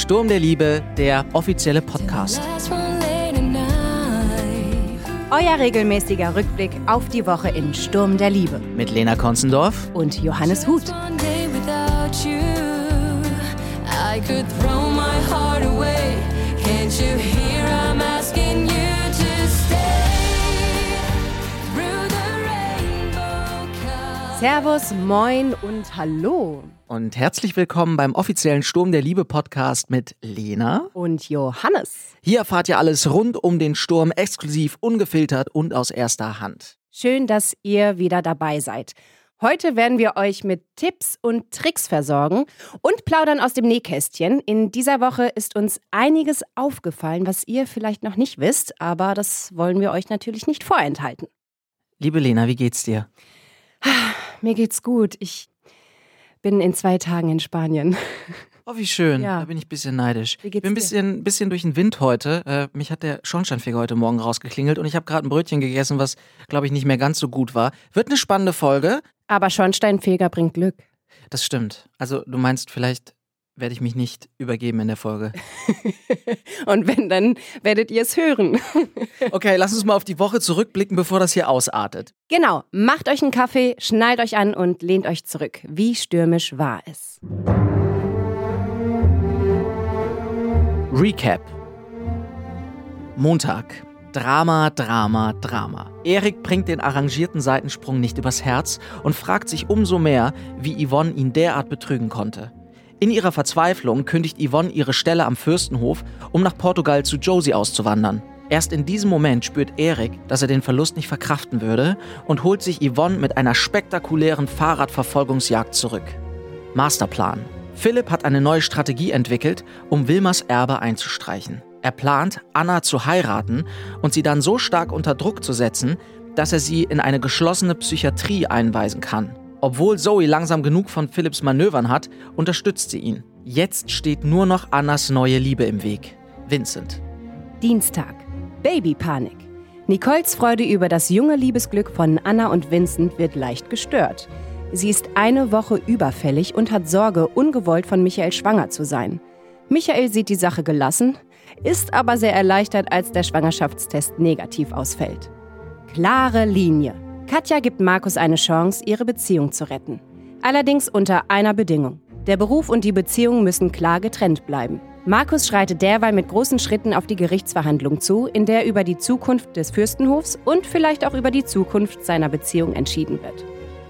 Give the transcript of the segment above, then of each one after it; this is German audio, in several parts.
Sturm der Liebe, der offizielle Podcast. Euer regelmäßiger Rückblick auf die Woche in Sturm der Liebe. Mit Lena Konzendorf. Und Johannes Huth. One day without you, I could throw my heart away. Can't you hear Servus, moin und hallo. Und herzlich willkommen beim offiziellen Sturm der Liebe Podcast mit Lena. Und Johannes. Hier erfahrt ihr alles rund um den Sturm, exklusiv, ungefiltert und aus erster Hand. Schön, dass ihr wieder dabei seid. Heute werden wir euch mit Tipps und Tricks versorgen und plaudern aus dem Nähkästchen. In dieser Woche ist uns einiges aufgefallen, was ihr vielleicht noch nicht wisst, aber das wollen wir euch natürlich nicht vorenthalten. Liebe Lena, wie geht's dir? Mir geht's gut. Ich bin in zwei Tagen in Spanien. Oh, wie schön. Ja. Da bin ich ein bisschen neidisch. Ich bin ein bisschen, bisschen durch den Wind heute. Äh, mich hat der Schornsteinfeger heute Morgen rausgeklingelt und ich habe gerade ein Brötchen gegessen, was, glaube ich, nicht mehr ganz so gut war. Wird eine spannende Folge. Aber Schornsteinfeger bringt Glück. Das stimmt. Also, du meinst, vielleicht werde ich mich nicht übergeben in der Folge. Und wenn, dann werdet ihr es hören. Okay, lass uns mal auf die Woche zurückblicken, bevor das hier ausartet. Genau, macht euch einen Kaffee, schnallt euch an und lehnt euch zurück. Wie stürmisch war es? Recap. Montag. Drama, Drama, Drama. Erik bringt den arrangierten Seitensprung nicht übers Herz und fragt sich umso mehr, wie Yvonne ihn derart betrügen konnte. In ihrer Verzweiflung kündigt Yvonne ihre Stelle am Fürstenhof, um nach Portugal zu Josie auszuwandern. Erst in diesem Moment spürt Erik, dass er den Verlust nicht verkraften würde und holt sich Yvonne mit einer spektakulären Fahrradverfolgungsjagd zurück. Masterplan. Philipp hat eine neue Strategie entwickelt, um Wilmers Erbe einzustreichen. Er plant, Anna zu heiraten und sie dann so stark unter Druck zu setzen, dass er sie in eine geschlossene Psychiatrie einweisen kann. Obwohl Zoe langsam genug von Philipps Manövern hat, unterstützt sie ihn. Jetzt steht nur noch Annas neue Liebe im Weg. Vincent. Dienstag. Babypanik. Nicoles Freude über das junge Liebesglück von Anna und Vincent wird leicht gestört. Sie ist eine Woche überfällig und hat Sorge, ungewollt von Michael schwanger zu sein. Michael sieht die Sache gelassen, ist aber sehr erleichtert, als der Schwangerschaftstest negativ ausfällt. Klare Linie. Katja gibt Markus eine Chance, ihre Beziehung zu retten. Allerdings unter einer Bedingung. Der Beruf und die Beziehung müssen klar getrennt bleiben. Markus schreitet derweil mit großen Schritten auf die Gerichtsverhandlung zu, in der über die Zukunft des Fürstenhofs und vielleicht auch über die Zukunft seiner Beziehung entschieden wird.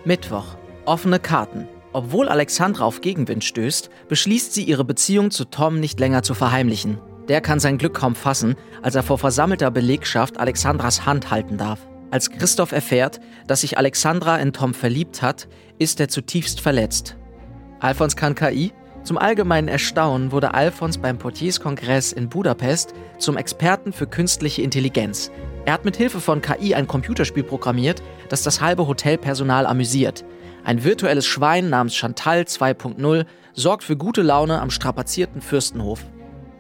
Mittwoch. Offene Karten. Obwohl Alexandra auf Gegenwind stößt, beschließt sie, ihre Beziehung zu Tom nicht länger zu verheimlichen. Der kann sein Glück kaum fassen, als er vor versammelter Belegschaft Alexandras Hand halten darf. Als Christoph erfährt, dass sich Alexandra in Tom verliebt hat, ist er zutiefst verletzt. Alfons kann KI? Zum allgemeinen Erstaunen wurde Alfons beim Portierskongress in Budapest zum Experten für künstliche Intelligenz. Er hat mit Hilfe von KI ein Computerspiel programmiert, das das halbe Hotelpersonal amüsiert. Ein virtuelles Schwein namens Chantal 2.0 sorgt für gute Laune am strapazierten Fürstenhof.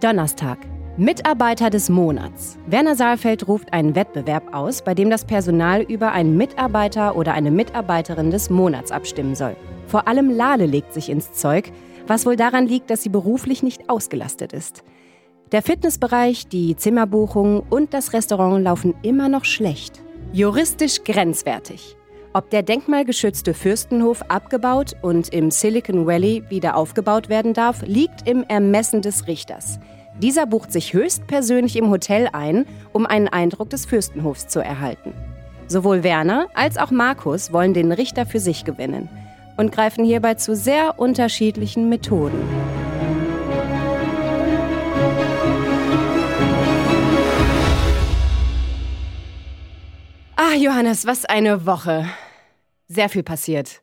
Donnerstag. Mitarbeiter des Monats. Werner Saalfeld ruft einen Wettbewerb aus, bei dem das Personal über einen Mitarbeiter oder eine Mitarbeiterin des Monats abstimmen soll. Vor allem Lale legt sich ins Zeug, was wohl daran liegt, dass sie beruflich nicht ausgelastet ist. Der Fitnessbereich, die Zimmerbuchung und das Restaurant laufen immer noch schlecht. Juristisch grenzwertig. Ob der denkmalgeschützte Fürstenhof abgebaut und im Silicon Valley wieder aufgebaut werden darf, liegt im Ermessen des Richters. Dieser bucht sich höchstpersönlich im Hotel ein, um einen Eindruck des Fürstenhofs zu erhalten. Sowohl Werner als auch Markus wollen den Richter für sich gewinnen und greifen hierbei zu sehr unterschiedlichen Methoden. Ah, Johannes, was eine Woche. Sehr viel passiert.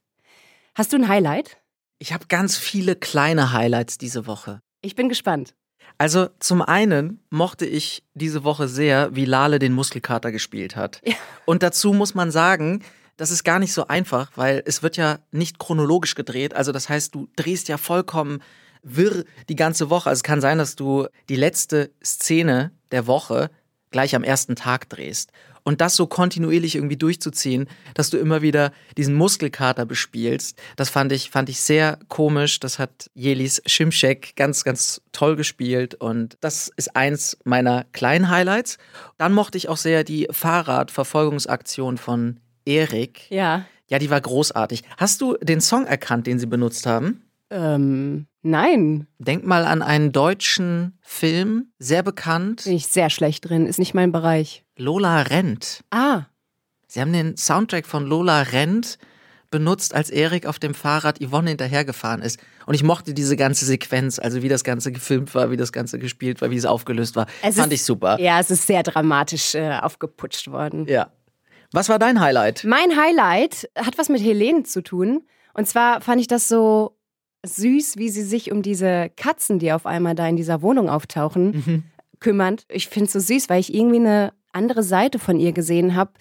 Hast du ein Highlight? Ich habe ganz viele kleine Highlights diese Woche. Ich bin gespannt. Also zum einen mochte ich diese Woche sehr, wie Lale den Muskelkater gespielt hat. Ja. Und dazu muss man sagen, das ist gar nicht so einfach, weil es wird ja nicht chronologisch gedreht. Also das heißt, du drehst ja vollkommen wirr die ganze Woche. Also es kann sein, dass du die letzte Szene der Woche gleich am ersten Tag drehst. Und das so kontinuierlich irgendwie durchzuziehen, dass du immer wieder diesen Muskelkater bespielst, das fand ich, fand ich sehr komisch. Das hat Jelis Schimschek ganz, ganz toll gespielt. Und das ist eins meiner kleinen Highlights. Dann mochte ich auch sehr die Fahrradverfolgungsaktion von Erik. Ja. Ja, die war großartig. Hast du den Song erkannt, den sie benutzt haben? Ähm, nein. Denk mal an einen deutschen Film, sehr bekannt. Bin ich sehr schlecht drin. Ist nicht mein Bereich. Lola rennt. Ah. Sie haben den Soundtrack von Lola rennt benutzt, als Erik auf dem Fahrrad Yvonne hinterhergefahren ist. Und ich mochte diese ganze Sequenz, also wie das Ganze gefilmt war, wie das Ganze gespielt war, wie es aufgelöst war. Es Fand ist- ich super. Ja, es ist sehr dramatisch äh, aufgeputscht worden. Ja. Was war dein Highlight? Mein Highlight hat was mit Helene zu tun. Und zwar fand ich das so süß, wie sie sich um diese Katzen, die auf einmal da in dieser Wohnung auftauchen, kümmert. Ich finde es so süß, weil ich irgendwie eine andere Seite von ihr gesehen habe,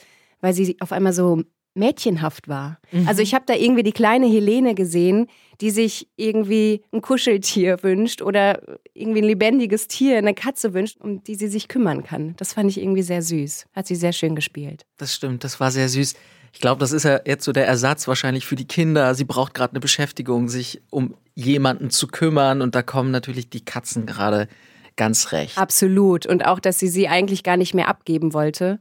weil sie auf einmal so mädchenhaft war. Also ich habe da irgendwie die kleine Helene gesehen, die sich irgendwie ein Kuscheltier wünscht oder irgendwie ein lebendiges Tier, eine Katze wünscht, um die sie sich kümmern kann. Das fand ich irgendwie sehr süß. Hat sie sehr schön gespielt. Das stimmt, das war sehr süß. Ich glaube, das ist ja jetzt so der Ersatz wahrscheinlich für die Kinder. Sie braucht gerade eine Beschäftigung, sich um jemanden zu kümmern. Und da kommen natürlich die Katzen gerade ganz recht. Absolut. Und auch, dass sie sie eigentlich gar nicht mehr abgeben wollte,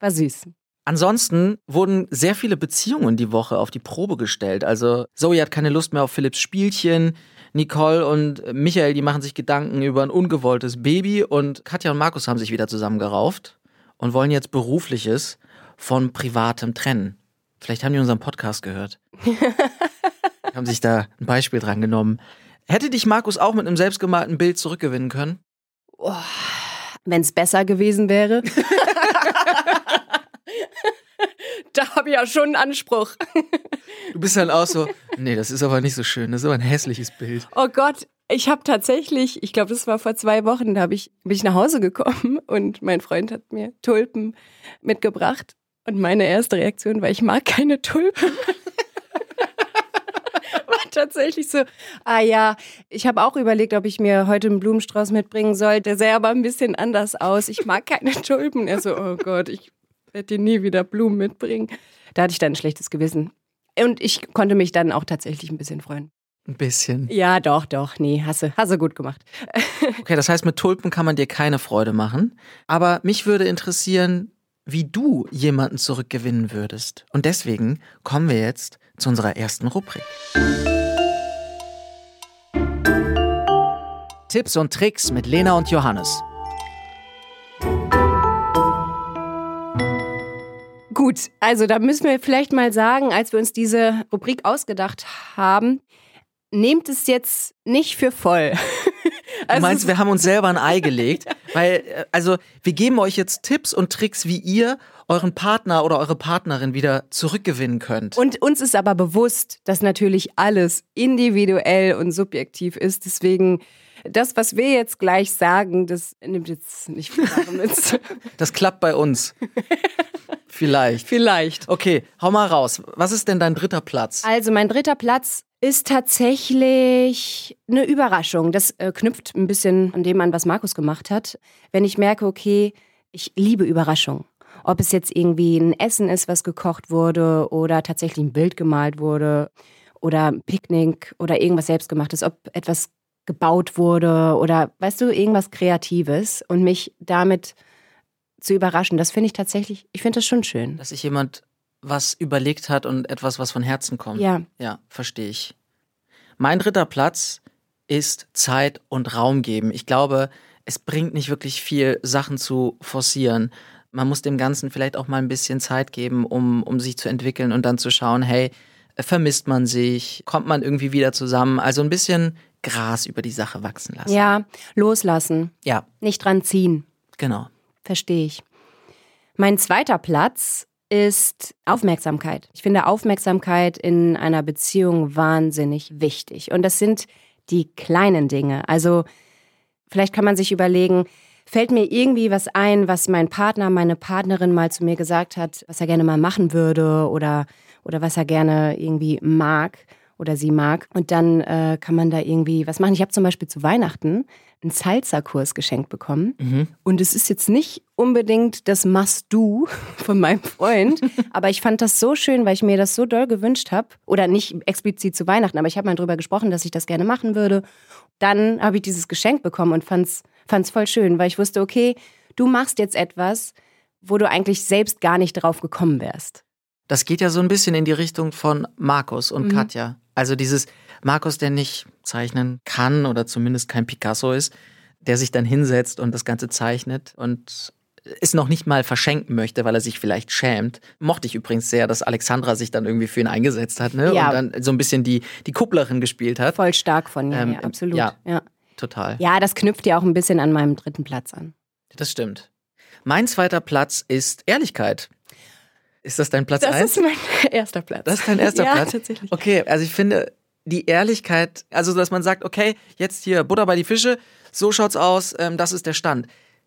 war süß. Ansonsten wurden sehr viele Beziehungen die Woche auf die Probe gestellt. Also Zoe hat keine Lust mehr auf Philipps Spielchen. Nicole und Michael, die machen sich Gedanken über ein ungewolltes Baby. Und Katja und Markus haben sich wieder zusammengerauft und wollen jetzt berufliches von privatem trennen. Vielleicht haben die unseren Podcast gehört. haben sich da ein Beispiel dran genommen. Hätte dich Markus auch mit einem selbstgemalten Bild zurückgewinnen können? Wenn es besser gewesen wäre. da habe ich ja schon einen Anspruch. Du bist dann auch so, nee, das ist aber nicht so schön, das ist aber ein hässliches Bild. Oh Gott, ich habe tatsächlich, ich glaube, das war vor zwei Wochen, da hab ich, bin ich nach Hause gekommen und mein Freund hat mir Tulpen mitgebracht. Und meine erste Reaktion war, ich mag keine Tulpen. war tatsächlich so, ah ja, ich habe auch überlegt, ob ich mir heute einen Blumenstrauß mitbringen soll. Der sähe aber ein bisschen anders aus. Ich mag keine Tulpen. Er so, oh Gott, ich werde dir nie wieder Blumen mitbringen. Da hatte ich dann ein schlechtes Gewissen. Und ich konnte mich dann auch tatsächlich ein bisschen freuen. Ein bisschen. Ja, doch, doch. Nee, hast du gut gemacht. Okay, das heißt, mit Tulpen kann man dir keine Freude machen. Aber mich würde interessieren, wie du jemanden zurückgewinnen würdest. Und deswegen kommen wir jetzt zu unserer ersten Rubrik. Tipps und Tricks mit Lena und Johannes. Gut, also da müssen wir vielleicht mal sagen, als wir uns diese Rubrik ausgedacht haben, nehmt es jetzt nicht für voll. Du Also meinst, wir haben uns selber ein Ei gelegt? Weil, äh, also, wir geben euch jetzt Tipps und Tricks, wie ihr euren Partner oder eure Partnerin wieder zurückgewinnen könnt. Und uns ist aber bewusst, dass natürlich alles individuell und subjektiv ist. Deswegen, das, was wir jetzt gleich sagen, das nimmt jetzt nicht viel mit. Das klappt bei uns. Vielleicht. Vielleicht. Okay, hau mal raus. Was ist denn dein dritter Platz? Also mein dritter Platz ist tatsächlich eine Überraschung. Das äh, knüpft ein bisschen an dem an, was Markus gemacht hat. Wenn ich merke, okay, ich liebe Überraschungen. Ob es jetzt irgendwie ein Essen ist, was gekocht wurde oder tatsächlich ein Bild gemalt wurde oder ein Picknick oder irgendwas selbstgemachtes, ob etwas gebaut wurde oder weißt du, irgendwas Kreatives und mich damit zu überraschen, das finde ich tatsächlich, ich finde das schon schön. Dass sich jemand was überlegt hat und etwas, was von Herzen kommt. Ja. Ja, verstehe ich. Mein dritter Platz ist Zeit und Raum geben. Ich glaube, es bringt nicht wirklich viel, Sachen zu forcieren. Man muss dem Ganzen vielleicht auch mal ein bisschen Zeit geben, um, um sich zu entwickeln und dann zu schauen, hey, vermisst man sich, kommt man irgendwie wieder zusammen. Also ein bisschen Gras über die Sache wachsen lassen. Ja, loslassen, Ja, nicht dran ziehen. genau. Verstehe ich. Mein zweiter Platz ist Aufmerksamkeit. Ich finde Aufmerksamkeit in einer Beziehung wahnsinnig wichtig. Und das sind die kleinen Dinge. Also vielleicht kann man sich überlegen, fällt mir irgendwie was ein, was mein Partner, meine Partnerin mal zu mir gesagt hat, was er gerne mal machen würde oder, oder was er gerne irgendwie mag oder sie mag. Und dann äh, kann man da irgendwie was machen. Ich habe zum Beispiel zu Weihnachten einen Salsa-Kurs geschenkt bekommen. Mhm. Und es ist jetzt nicht unbedingt das Must-Do von meinem Freund, aber ich fand das so schön, weil ich mir das so doll gewünscht habe. Oder nicht explizit zu Weihnachten, aber ich habe mal drüber gesprochen, dass ich das gerne machen würde. Dann habe ich dieses Geschenk bekommen und fand es voll schön, weil ich wusste, okay, du machst jetzt etwas, wo du eigentlich selbst gar nicht drauf gekommen wärst. Das geht ja so ein bisschen in die Richtung von Markus und Mhm. Katja. Also dieses Markus, der nicht zeichnen kann oder zumindest kein Picasso ist, der sich dann hinsetzt und das Ganze zeichnet und es noch nicht mal verschenken möchte, weil er sich vielleicht schämt. Mochte ich übrigens sehr, dass Alexandra sich dann irgendwie für ihn eingesetzt hat ne? Ja. und dann so ein bisschen die, die Kupplerin gespielt hat. Voll stark von ihr, Ähm, ja, absolut. ja. Ja. Total. ja, das knüpft ja auch ein bisschen an meinem dritten Platz an. Das stimmt. Mein zweiter Platz ist Ehrlichkeit. Ist das dein Platz Das eins? ist mein erster Platz. Das ist dein erster ja, Platz? tatsächlich. Okay, also ich finde die Ehrlichkeit, also dass man sagt, okay, jetzt hier Butter bei die Fische, so schaut's aus, ähm, das ist der Stand.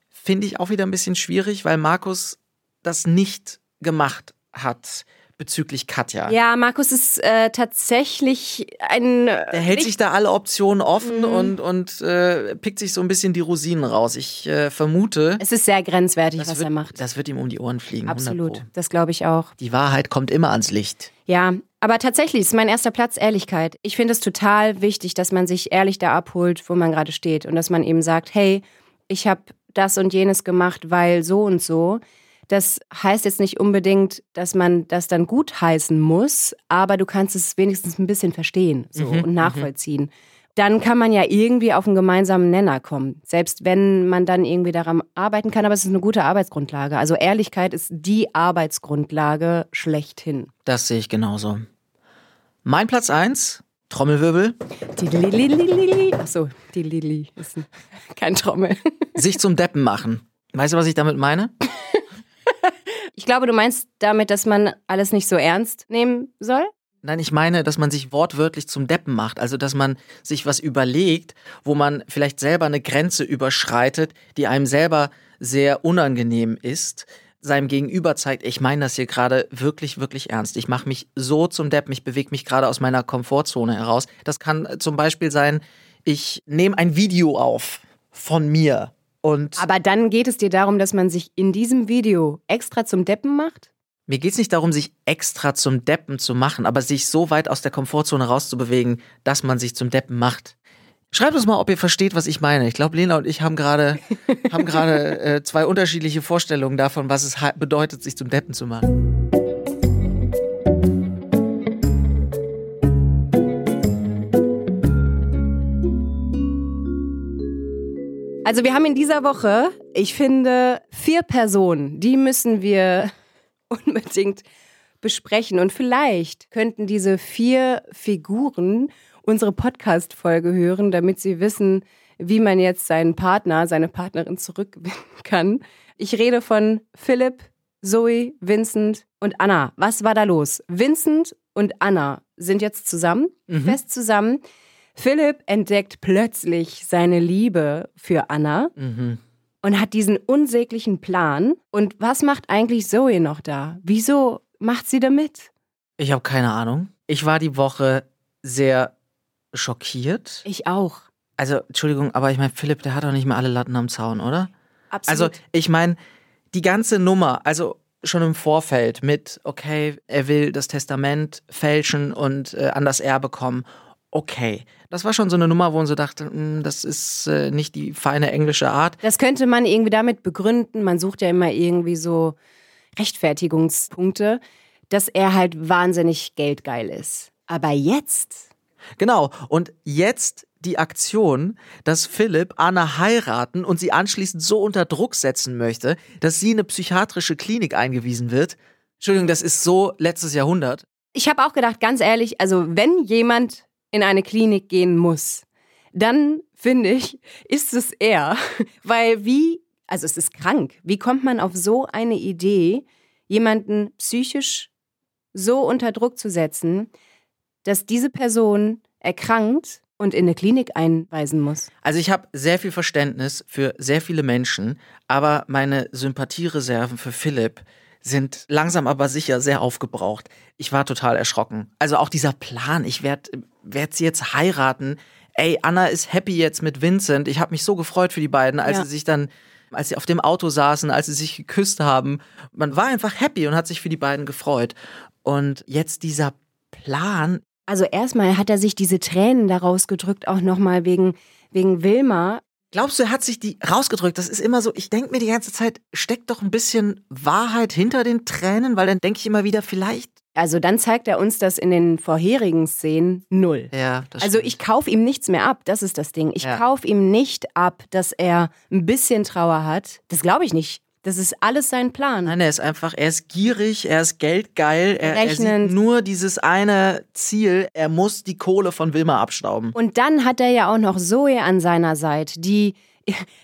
Finde ich auch wieder ein bisschen schwierig, weil Markus das nicht gemacht hat bezüglich Katja. Ja, Markus ist äh, tatsächlich ein. Der hält sich da alle Optionen offen Mhm. und, und äh, pickt sich so ein bisschen die Rosinen raus. Ich äh, vermute, Es ist sehr grenzwertig, was wird, er macht. das wird ihm um die Ohren fliegen. 100 Absolut. Das glaube ich auch. Die Wahrheit kommt immer ans Licht. Ja, aber tatsächlich ist mein erster Platz Ehrlichkeit. Ich finde es total wichtig, dass man sich ehrlich da abholt, wo man gerade steht und dass man eben sagt, hey, ich habe das und jenes gemacht, weil so und so. Das heißt jetzt nicht unbedingt, dass man das dann gut heißen muss, aber du kannst es wenigstens ein bisschen verstehen so, Mhm, und nachvollziehen. Dann kann man ja irgendwie auf einen gemeinsamen Nenner kommen, selbst wenn man dann irgendwie daran arbeiten kann, aber es ist eine gute Arbeitsgrundlage. Also Ehrlichkeit ist die Arbeitsgrundlage schlechthin. Das sehe ich genauso. Mein Platz 1, Trommelwirbel. Achso, die Lili ist ein, kein Trommel. sich zum Deppen machen. Weißt du, was ich damit meine? Ich glaube, du meinst damit, dass man alles nicht so ernst nehmen soll? Nein, ich meine, dass man sich wortwörtlich zum Deppen macht. Also, dass man sich was überlegt, wo man vielleicht selber eine Grenze überschreitet, die einem selber sehr unangenehm ist, seinem Gegenüber zeigt, ich meine das hier gerade wirklich, wirklich ernst. Ich mache mich so zum Deppen, ich bewege mich gerade aus meiner Komfortzone heraus. Das kann zum Beispiel sein, ich nehme ein Video auf von mir und Aber dann geht es dir darum, dass man sich in diesem Video extra zum Deppen macht? Mir geht's nicht darum, sich extra zum Deppen zu machen, aber sich so weit aus der Komfortzone rauszubewegen, dass man sich zum Deppen macht. Schreibt uns mal, ob ihr versteht, was ich meine. Ich glaube, Lena und ich haben gerade haben äh, zwei unterschiedliche Vorstellungen davon, was es bedeutet, sich zum Deppen zu machen. Also wir haben in dieser Woche, ich finde, vier Personen, die müssen wir unbedingt besprechen. Und vielleicht könnten diese vier Figuren unsere Podcast-Folge hören, damit sie wissen, wie man jetzt seinen Partner, seine Partnerin zurückgewinnen kann. Ich rede von Philipp, Zoe, Vincent und Anna. Was war da los? Vincent und Anna sind jetzt zusammen, fest zusammen. Philipp entdeckt plötzlich seine Liebe für Anna Mhm. und hat diesen unsäglichen Plan. Und was macht eigentlich Zoe noch da? Wieso macht sie da mit? Ich habe keine Ahnung. Ich war die Woche sehr schockiert. Ich auch. Also, Entschuldigung, aber ich meine, Philipp, der hat doch nicht mehr alle Latten am Zaun, oder? Also, Absolut. ich meine, die ganze Nummer, also schon im Vorfeld mit, okay, er will das Testament fälschen und äh, an das Erbe kommen. Okay, das war schon so eine Nummer, wo man so dachte, hm, das ist äh, nicht die feine englische Art. das könnte man irgendwie damit begründen. Man sucht ja immer irgendwie so Rechtfertigungspunkte, dass er halt wahnsinnig geldgeil ist. Aber jetzt Genau, und jetzt die Aktion, dass Philipp Anna heiraten und sie anschließend so unter Druck setzen möchte, dass sie in eine psychiatrische Klinik eingewiesen wird. Entschuldigung, das ist so letztes Jahrhundert. Ich habe auch gedacht, ganz ehrlich, also wenn jemand in eine Klinik gehen muss, dann finde ich, ist es er. Weil wie, also es ist krank, wie kommt man auf so eine Idee, jemanden psychisch so unter Druck zu setzen, dass diese Person erkrankt und in eine Klinik einweisen muss. Also ich habe sehr viel Verständnis für sehr viele Menschen, aber meine Sympathiereserven für Philipp sind langsam aber sicher sehr aufgebraucht. Ich war total erschrocken. Also auch dieser Plan, ich werde werd sie jetzt heiraten. Ey, Anna ist happy jetzt mit Vincent. Ich habe mich so gefreut für die beiden, als Ja. sie sich dann, als sie auf dem Auto saßen, als sie sich geküsst haben. Man war einfach happy und hat sich für die beiden gefreut. Und jetzt dieser Plan, Also erstmal hat er sich diese Tränen daraus gedrückt, auch nochmal wegen, wegen Wilma. Glaubst du, er hat sich die rausgedrückt? Das ist immer so, ich denke mir die ganze Zeit, steckt doch ein bisschen Wahrheit hinter den Tränen, weil dann denke ich immer wieder, vielleicht. Also dann zeigt er uns das in den vorherigen Szenen null. Ja, das Also ich kaufe ihm nichts mehr ab, das ist das Ding. Ich Ja. kaufe ihm nicht ab, dass er ein bisschen Trauer hat. Das glaube ich nicht. Das ist alles sein Plan. Nein, er ist einfach, er ist gierig, er ist geldgeil, er, er sieht nur dieses eine Ziel, er muss die Kohle von Wilma abstauben. Und dann hat er ja auch noch Zoe an seiner Seite, die,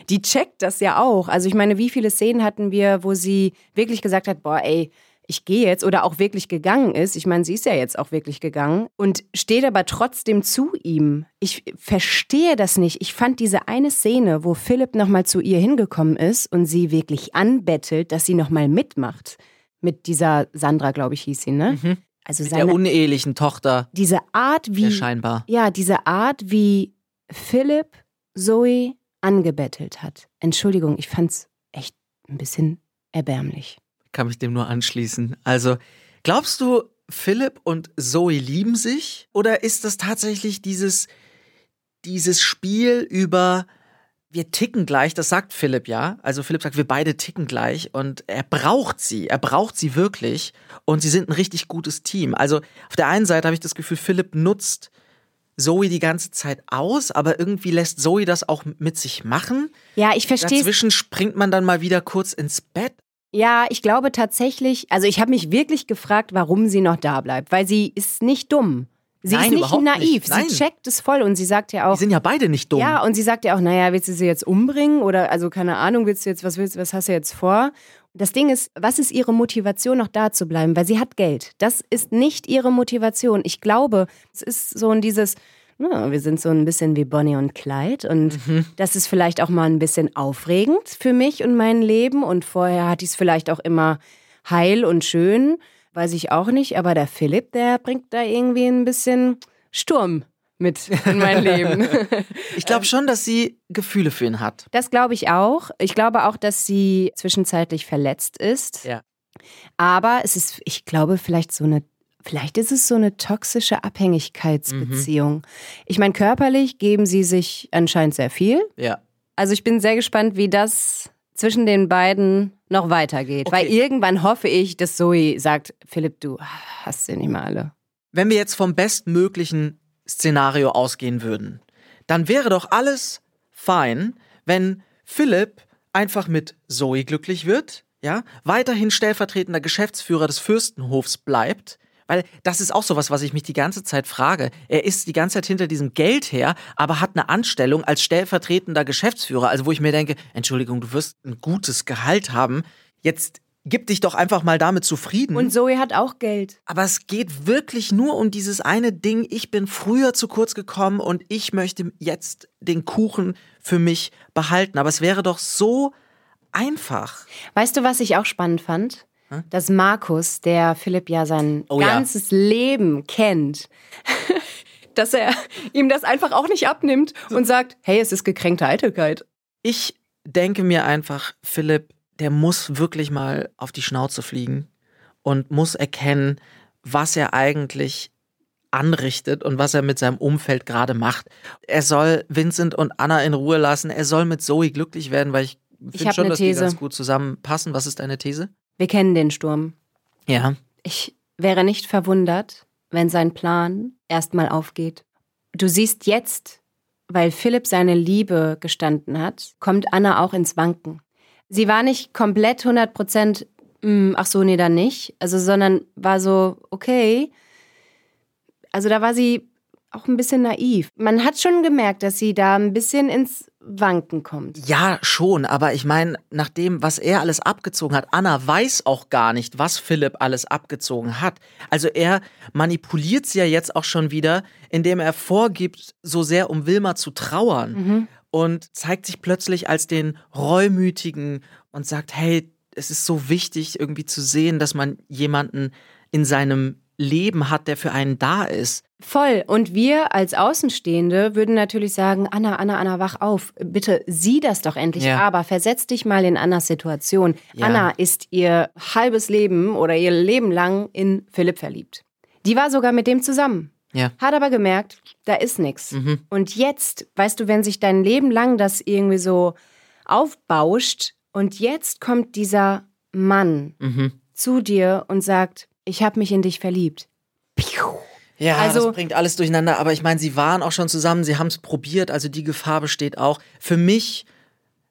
die checkt das ja auch. Also ich meine, wie viele Szenen hatten wir, wo sie wirklich gesagt hat, boah, ey, ich gehe jetzt oder auch wirklich gegangen ist. Ich meine, sie ist ja jetzt auch wirklich gegangen und steht aber trotzdem zu ihm. Ich verstehe das nicht. Ich fand diese eine Szene, wo Philipp nochmal zu ihr hingekommen ist und sie wirklich anbettelt, dass sie nochmal mitmacht. Mit dieser Sandra, glaube ich, hieß sie, ne? Also Mit der seine, unehelichen Tochter, diese Art, wie scheinbar. ja, diese Art, wie Philipp Zoe angebettelt hat. Entschuldigung, ich fand's echt ein bisschen erbärmlich. Kann mich dem nur anschließen. Also, glaubst du, Philipp und Zoe lieben sich? Oder ist das tatsächlich dieses, dieses Spiel über wir ticken gleich, das sagt Philipp ja. Also Philipp sagt, wir beide ticken gleich und er braucht sie, er braucht sie wirklich und sie sind ein richtig gutes Team. Also auf der einen Seite habe ich das Gefühl, Philipp nutzt Zoe die ganze Zeit aus, aber irgendwie lässt Zoe das auch mit sich machen. Ja, ich verstehe Dazwischen springt man dann mal wieder kurz ins Bett. Ja, ich glaube tatsächlich, also ich habe mich wirklich gefragt, warum sie noch da bleibt, weil sie ist nicht dumm. Sie Nein, ist nicht naiv, nicht. Sie checkt es voll und sie sagt ja Die auch, sind ja beide nicht dumm. Ja, und sie sagt ja auch, naja, willst du sie jetzt umbringen? Oder also keine Ahnung, willst du jetzt, was willst was hast du jetzt vor? Das Ding ist, was ist ihre Motivation, noch da zu bleiben? Weil sie hat Geld. Das ist nicht ihre Motivation. Ich glaube, es ist so ein dieses, na, wir sind so ein bisschen wie Bonnie und Clyde und das ist vielleicht auch mal ein bisschen aufregend für mich und mein Leben. Und vorher hatte ich es vielleicht auch immer heil und schön, weiß ich auch nicht. Aber der Philipp, der bringt da irgendwie ein bisschen Sturm mit in mein Leben. Ich glaube schon, dass sie Gefühle für ihn hat. Das glaube ich auch. Ich glaube auch, dass sie zwischenzeitlich verletzt ist. Ja. Aber es ist, ich glaube, vielleicht so eine, vielleicht ist es so eine toxische Abhängigkeitsbeziehung. Ich meine, körperlich geben sie sich anscheinend sehr viel. Ja. Also ich bin sehr gespannt, wie das zwischen den beiden noch weitergeht. Okay. Weil irgendwann hoffe ich, dass Zoe sagt, Philipp, du hast sie nicht mehr alle. Wenn wir jetzt vom bestmöglichen Szenario ausgehen würden, dann wäre doch alles fein, wenn Philipp einfach mit Zoe glücklich wird, ja, weiterhin stellvertretender Geschäftsführer des Fürstenhofs bleibt, weil das ist auch sowas, was ich mich die ganze Zeit frage. Er ist die ganze Zeit hinter diesem Geld her, aber hat eine Anstellung als stellvertretender Geschäftsführer, also wo ich mir denke, Entschuldigung, du wirst ein gutes Gehalt haben. Jetzt gib dich doch einfach mal damit zufrieden. Und Zoe hat auch Geld. Aber es geht wirklich nur um dieses eine Ding, ich bin früher zu kurz gekommen und ich möchte jetzt den Kuchen für mich behalten. Aber es wäre doch so einfach. Weißt du, was ich auch spannend fand? Dass Markus, der Philipp ja sein Oh ja. ganzes Leben kennt, dass er ihm das einfach auch nicht abnimmt und sagt, hey, es ist gekränkte Eitelkeit. Ich denke mir einfach, Philipp, der muss wirklich mal auf die Schnauze fliegen und muss erkennen, was er eigentlich anrichtet und was er mit seinem Umfeld gerade macht. Er soll Vincent und Anna in Ruhe lassen. Er soll mit Zoe glücklich werden, weil ich finde schon, ne dass These. die ganz gut zusammenpassen. Was ist deine These? Wir kennen den Sturm. Ja. Ich wäre nicht verwundert, wenn sein Plan erstmal aufgeht. Du siehst jetzt, weil Philipp seine Liebe gestanden hat, kommt Anna auch ins Wanken. Sie war nicht komplett 100 Prozent, "Mm, ach so, nee, dann nicht. Also, sondern war so, okay. Also, da war sie auch ein bisschen naiv. Man hat schon gemerkt, dass sie da ein bisschen ins Wanken kommt. Ja, schon, aber ich meine, nach dem, was er alles abgezogen hat, Anna weiß auch gar nicht, was Philipp alles abgezogen hat. Also er manipuliert sie ja jetzt auch schon wieder, indem er vorgibt, so sehr um Wilma zu trauern und zeigt sich plötzlich als den Reumütigen und sagt, hey, es ist so wichtig irgendwie zu sehen, dass man jemanden in seinem Leben hat, der für einen da ist. Voll. Und wir als Außenstehende würden natürlich sagen, Anna, Anna, Anna, wach auf. Bitte sieh das doch endlich. Ja. Aber versetz dich mal in Annas Situation. Ja. Anna ist ihr halbes Leben oder ihr Leben lang in Philipp verliebt. Die war sogar mit dem zusammen. Ja. Hat aber gemerkt, da ist nichts. Mhm. Und jetzt, weißt du, wenn sich dein Leben lang das irgendwie so aufbauscht und jetzt kommt dieser Mann Mhm. zu dir und sagt, ich habe mich in dich verliebt. Piu. Ja, Also- das bringt alles durcheinander. Aber ich meine, sie waren auch schon zusammen, sie haben es probiert, also die Gefahr besteht auch. Für mich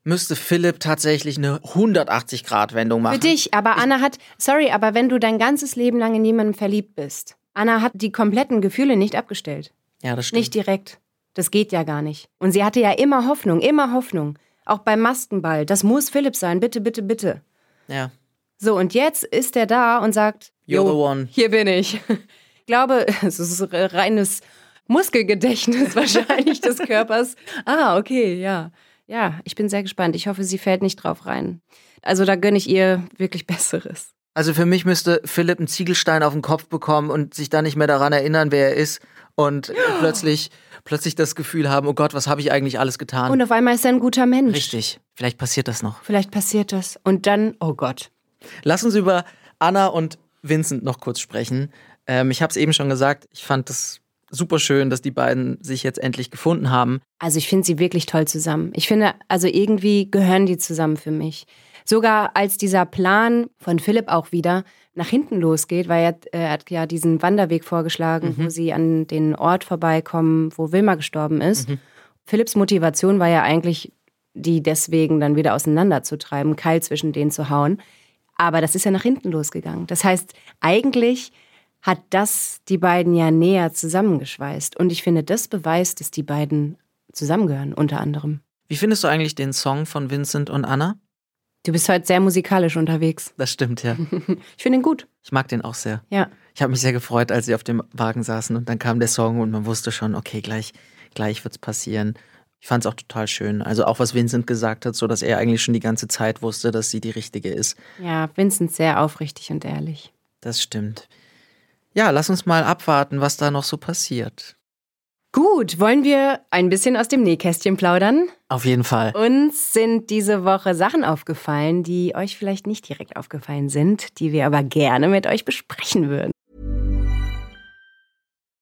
müsste Philipp tatsächlich eine 180-Grad-Wendung machen. Für dich, aber Anna hat, sorry, aber wenn du dein ganzes Leben lang in jemanden verliebt bist, Anna hat die kompletten Gefühle nicht abgestellt. Ja, das stimmt. Nicht direkt. Das geht ja gar nicht. Und sie hatte ja immer Hoffnung, immer Hoffnung. Auch beim Maskenball. Das muss Philipp sein. Bitte, bitte, bitte. Ja. So, und jetzt ist er da und sagt, You're "Jo, the one." Hier bin ich. Ich glaube, es ist reines Muskelgedächtnis wahrscheinlich des Körpers. Ah, okay, ja. Ja, ich bin sehr gespannt. Ich hoffe, sie fällt nicht drauf rein. Also da gönne ich ihr wirklich Besseres. Also für mich müsste Philipp einen Ziegelstein auf den Kopf bekommen und sich dann nicht mehr daran erinnern, wer er ist und plötzlich, plötzlich das Gefühl haben, oh Gott, was habe ich eigentlich alles getan? Und auf einmal ist er ein guter Mensch. Richtig. Vielleicht passiert das noch. Vielleicht passiert das. Und dann, oh Gott. Lass uns über Anna und Vincent noch kurz sprechen. Ähm, ich habe es eben schon gesagt, ich fand es super schön, dass die beiden sich jetzt endlich gefunden haben. Also ich finde sie wirklich toll zusammen. Ich finde, also irgendwie gehören die zusammen für mich. Sogar als dieser Plan von Philipp auch wieder nach hinten losgeht, weil er, er hat ja diesen Wanderweg vorgeschlagen, wo sie an den Ort vorbeikommen, wo Wilma gestorben ist. Philipps Motivation war ja eigentlich, die deswegen dann wieder auseinanderzutreiben, Keil zwischen denen zu hauen. Aber das ist ja nach hinten losgegangen. Das heißt, eigentlich hat das die beiden ja näher zusammengeschweißt. Und ich finde, das beweist, dass die beiden zusammengehören, unter anderem. Wie findest du eigentlich den Song von Vincent und Anna? Du bist heute sehr musikalisch unterwegs. Das stimmt, ja. Ich finde ihn gut. Ich mag den auch sehr. Ja. Ich habe mich sehr gefreut, als sie auf dem Wagen saßen und dann kam der Song und man wusste schon, okay, gleich, gleich wird's passieren. Ich fand es auch total schön. Also auch was Vincent gesagt hat, so dass er eigentlich schon die ganze Zeit wusste, dass sie die richtige ist. Ja, Vincent sehr aufrichtig und ehrlich. Das stimmt. Ja, lass uns mal abwarten, was da noch so passiert. Gut, wollen wir ein bisschen aus dem Nähkästchen plaudern? Auf jeden Fall. Uns sind diese Woche Sachen aufgefallen, die euch vielleicht nicht direkt aufgefallen sind, die wir aber gerne mit euch besprechen würden.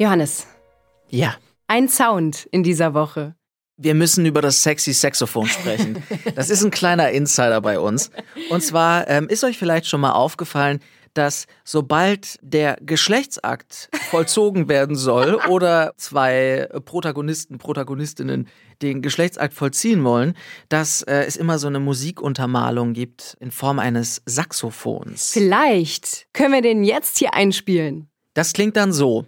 Johannes, Ja. ein Sound in dieser Woche. Wir müssen über das sexy Saxophon sprechen. Das ist ein kleiner Insider bei uns. Und zwar ähm, ist euch vielleicht schon mal aufgefallen, dass sobald der Geschlechtsakt vollzogen werden soll oder zwei Protagonisten, Protagonistinnen den Geschlechtsakt vollziehen wollen, dass äh, es immer so eine Musikuntermalung gibt in Form eines Saxophons. Vielleicht können wir den jetzt hier einspielen. Das klingt dann so.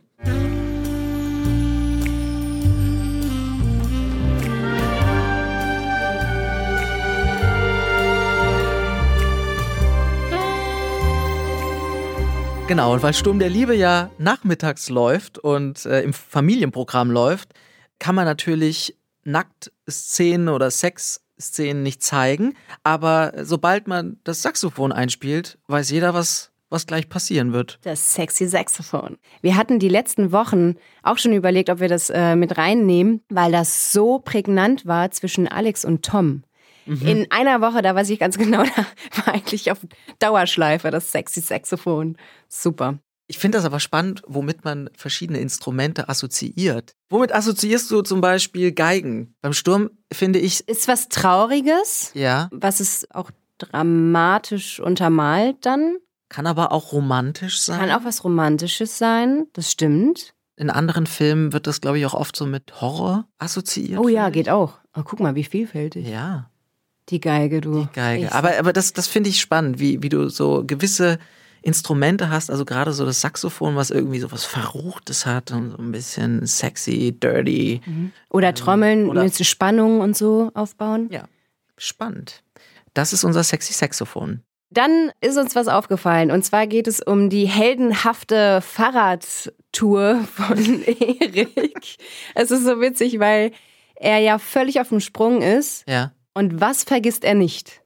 Genau, und weil Sturm der Liebe ja nachmittags läuft und äh, im Familienprogramm läuft, kann man natürlich Nacktszenen oder Sexszenen nicht zeigen. Aber sobald man das Saxophon einspielt, weiß jeder, was, was gleich passieren wird. Das sexy Saxophon. Wir hatten die letzten Wochen auch schon überlegt, ob wir das äh, mit reinnehmen, weil das so prägnant war zwischen Alex und Tom. In einer Woche, da weiß ich ganz genau, da war eigentlich auf Dauerschleife das sexy Saxophon. Super. Ich finde das aber spannend, womit man verschiedene Instrumente assoziiert. Womit assoziierst du zum Beispiel Geigen? Beim Sturm finde ich, Ist was Trauriges, ja, was es auch dramatisch untermalt dann. kann aber auch romantisch sein. Kann auch was Romantisches sein, das stimmt. In anderen Filmen wird das, glaube ich, auch oft so mit Horror assoziiert. Oh ja, geht auch. Oh, guck mal, wie vielfältig. Ja, Die Geige, du. die Geige. Ich- Aber, aber das, das finde ich spannend, wie, wie du so gewisse Instrumente hast, also gerade so das Saxophon, was irgendwie so was Verruchtes hat und so ein bisschen sexy, dirty. Oder Trommeln oder- mit Spannung und so aufbauen. Ja, spannend. Das ist unser sexy Saxophon. Dann ist uns was aufgefallen. Und zwar geht es um die heldenhafte Fahrradtour von Erik. Es ist so witzig, weil er ja völlig auf dem Sprung ist. Ja. Und was vergisst er nicht?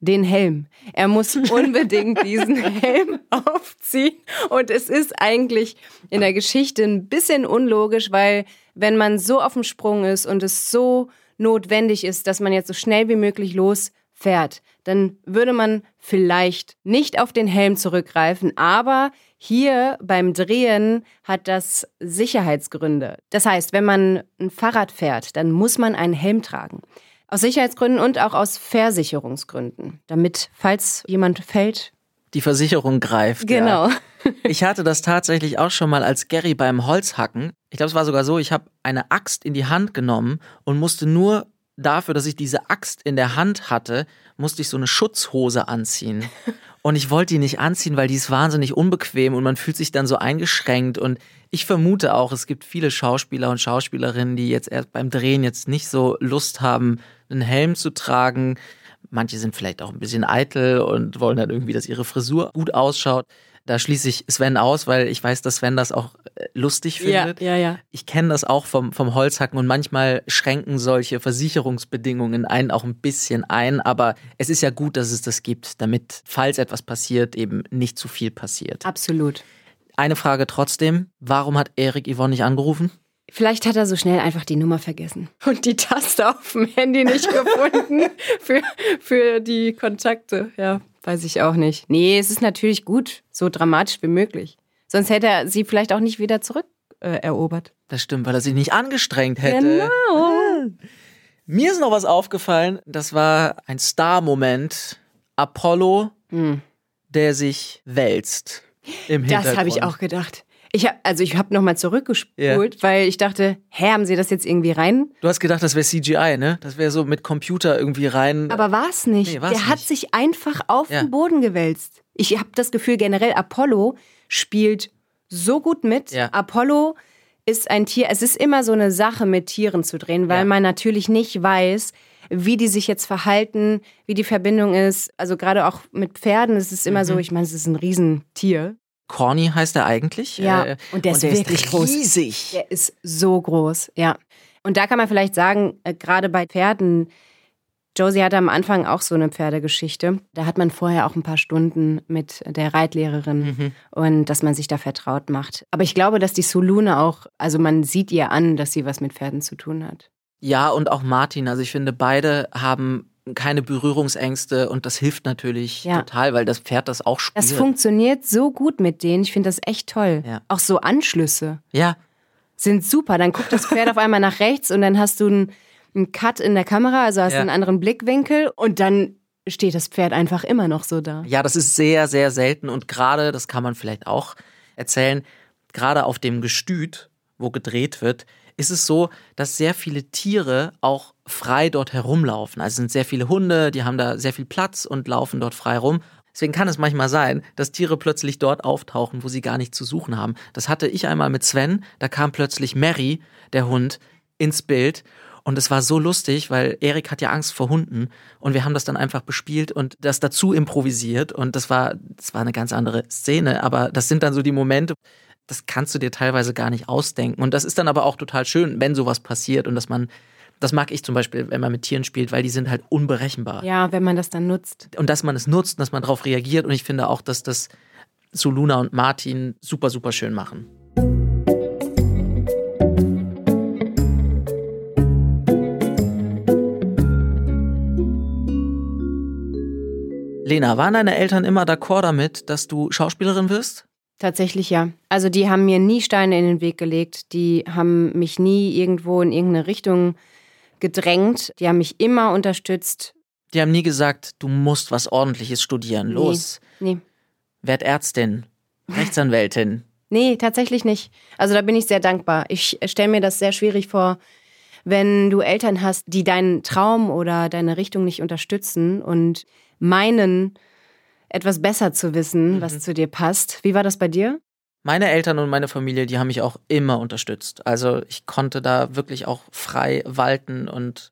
Den Helm. Er muss unbedingt diesen Helm aufziehen. Und es ist eigentlich in der Geschichte ein bisschen unlogisch, weil wenn man so auf dem Sprung ist und es so notwendig ist, dass man jetzt so schnell wie möglich losfährt, dann würde man vielleicht nicht auf den Helm zurückgreifen. Aber hier beim Drehen hat das Sicherheitsgründe. Das heißt, wenn man ein Fahrrad fährt, dann muss man einen Helm tragen. Aus Sicherheitsgründen und auch aus Versicherungsgründen. Damit, falls jemand fällt. Die Versicherung greift. Ja. Genau. Ich hatte das tatsächlich auch schon mal als Gary beim Holzhacken. Ich glaube, es war sogar so, ich habe eine Axt in die Hand genommen und musste nur dafür, dass ich diese Axt in der Hand hatte, musste ich so eine Schutzhose anziehen. Und ich wollte die nicht anziehen, weil die ist wahnsinnig unbequem und man fühlt sich dann so eingeschränkt. Und ich vermute auch, es gibt viele Schauspieler und Schauspielerinnen, die jetzt erst beim Drehen jetzt nicht so Lust haben, einen Helm zu tragen. Manche sind vielleicht auch ein bisschen eitel und wollen dann irgendwie, dass ihre Frisur gut ausschaut. Da schließe ich Sven aus, weil ich weiß, dass Sven das auch äh, lustig findet. ja, ja. Ich kenne das auch vom, vom Holzhacken und manchmal schränken solche Versicherungsbedingungen einen auch ein bisschen ein, aber es ist ja gut, dass es das gibt, damit, falls etwas passiert, eben nicht zu viel passiert. Absolut. Eine Frage trotzdem, warum hat Erik Yvonne nicht angerufen? Vielleicht hat er so schnell einfach die Nummer vergessen. Und die Taste auf dem Handy nicht gefunden für, für die Kontakte. Ja, weiß ich auch nicht. Nee, es ist natürlich gut, so dramatisch wie möglich. Sonst hätte er sie vielleicht auch nicht wieder zurück äh, erobert. Das stimmt, weil er sich nicht angestrengt hätte. Genau. Mir ist noch was aufgefallen, das war ein Star-Moment. Apollo, der sich wälzt im Hintergrund. Das habe ich auch gedacht. Ich hab, also ich habe nochmal zurückgespult, weil ich dachte, hä, haben sie das jetzt irgendwie rein? Du hast gedacht, das wäre CGI, ne? Das wäre so mit Computer irgendwie rein. Aber war es nicht. Nee, war's Der hat nicht. sich einfach auf Ja. den Boden gewälzt. Ich habe das Gefühl, generell Apollo spielt so gut mit. Ja. Apollo ist ein Tier. Es ist immer so eine Sache, mit Tieren zu drehen, weil Ja. man natürlich nicht weiß, wie die sich jetzt verhalten, wie die Verbindung ist. Also gerade auch mit Pferden ist es immer Mhm. so, ich meine, es ist ein Riesentier. Corny heißt er eigentlich. Ja, Äh, und der ist wirklich groß. riesig. Der ist so groß, ja. Und da kann man vielleicht sagen, äh, gerade bei Pferden, Josie hatte am Anfang auch so eine Pferdegeschichte. Da hat man vorher auch ein paar Stunden mit der Reitlehrerin Mhm. und dass man sich da vertraut macht. Aber ich glaube, dass die Solune auch, also man sieht ihr an, dass sie was mit Pferden zu tun hat. Ja, und auch Martin. Also ich finde, beide haben keine Berührungsängste und das hilft natürlich Ja. total, weil das Pferd das auch spürt. Das funktioniert so gut mit denen. Ich finde das echt toll. Ja. Auch so Anschlüsse ja, sind super. Dann guckt das Pferd auf einmal nach rechts und dann hast du einen, einen Cut in der Kamera, also hast Ja. einen anderen Blickwinkel und dann steht das Pferd einfach immer noch so da. ja, das ist sehr, sehr selten und gerade, das kann man vielleicht auch erzählen, gerade auf dem Gestüt, wo gedreht wird, ist es so, dass sehr viele Tiere auch frei dort herumlaufen. Also es sind sehr viele Hunde, die haben da sehr viel Platz und laufen dort frei rum. Deswegen kann es manchmal sein, dass Tiere plötzlich dort auftauchen, wo sie gar nichts zu suchen haben. Das hatte ich einmal mit Sven. Da kam plötzlich Mary, der Hund, ins Bild. Und es war so lustig, weil Erik hat ja Angst vor Hunden. Und wir haben das dann einfach bespielt und das dazu improvisiert. Und das war, das war eine ganz andere Szene. Aber das sind dann so die Momente, das kannst du dir teilweise gar nicht ausdenken. Und das ist dann aber auch total schön, wenn sowas passiert und dass man, das mag ich zum Beispiel, wenn man mit Tieren spielt, weil die sind halt unberechenbar. Ja, wenn man das dann nutzt. Und dass man es nutzt, dass man darauf reagiert. Und ich finde auch, dass das zu Luna und Martin super, super schön machen. Lena, waren deine Eltern immer d'accord damit, dass du Schauspielerin wirst? Tatsächlich ja. Also die haben mir nie Steine in den Weg gelegt. Die haben mich nie irgendwo in irgendeine Richtung gedrängt. Die haben mich immer unterstützt. Die haben nie gesagt, du musst was Ordentliches studieren. Los, Nee. werd Ärztin, Rechtsanwältin. Nee, tatsächlich nicht. Also da bin ich sehr dankbar. Ich stelle mir das sehr schwierig vor, wenn du Eltern hast, die deinen Traum oder deine Richtung nicht unterstützen und meinen, etwas besser zu wissen, was zu dir passt. Wie war das bei dir? Meine Eltern und meine Familie, die haben mich auch immer unterstützt. Also ich konnte da wirklich auch frei walten und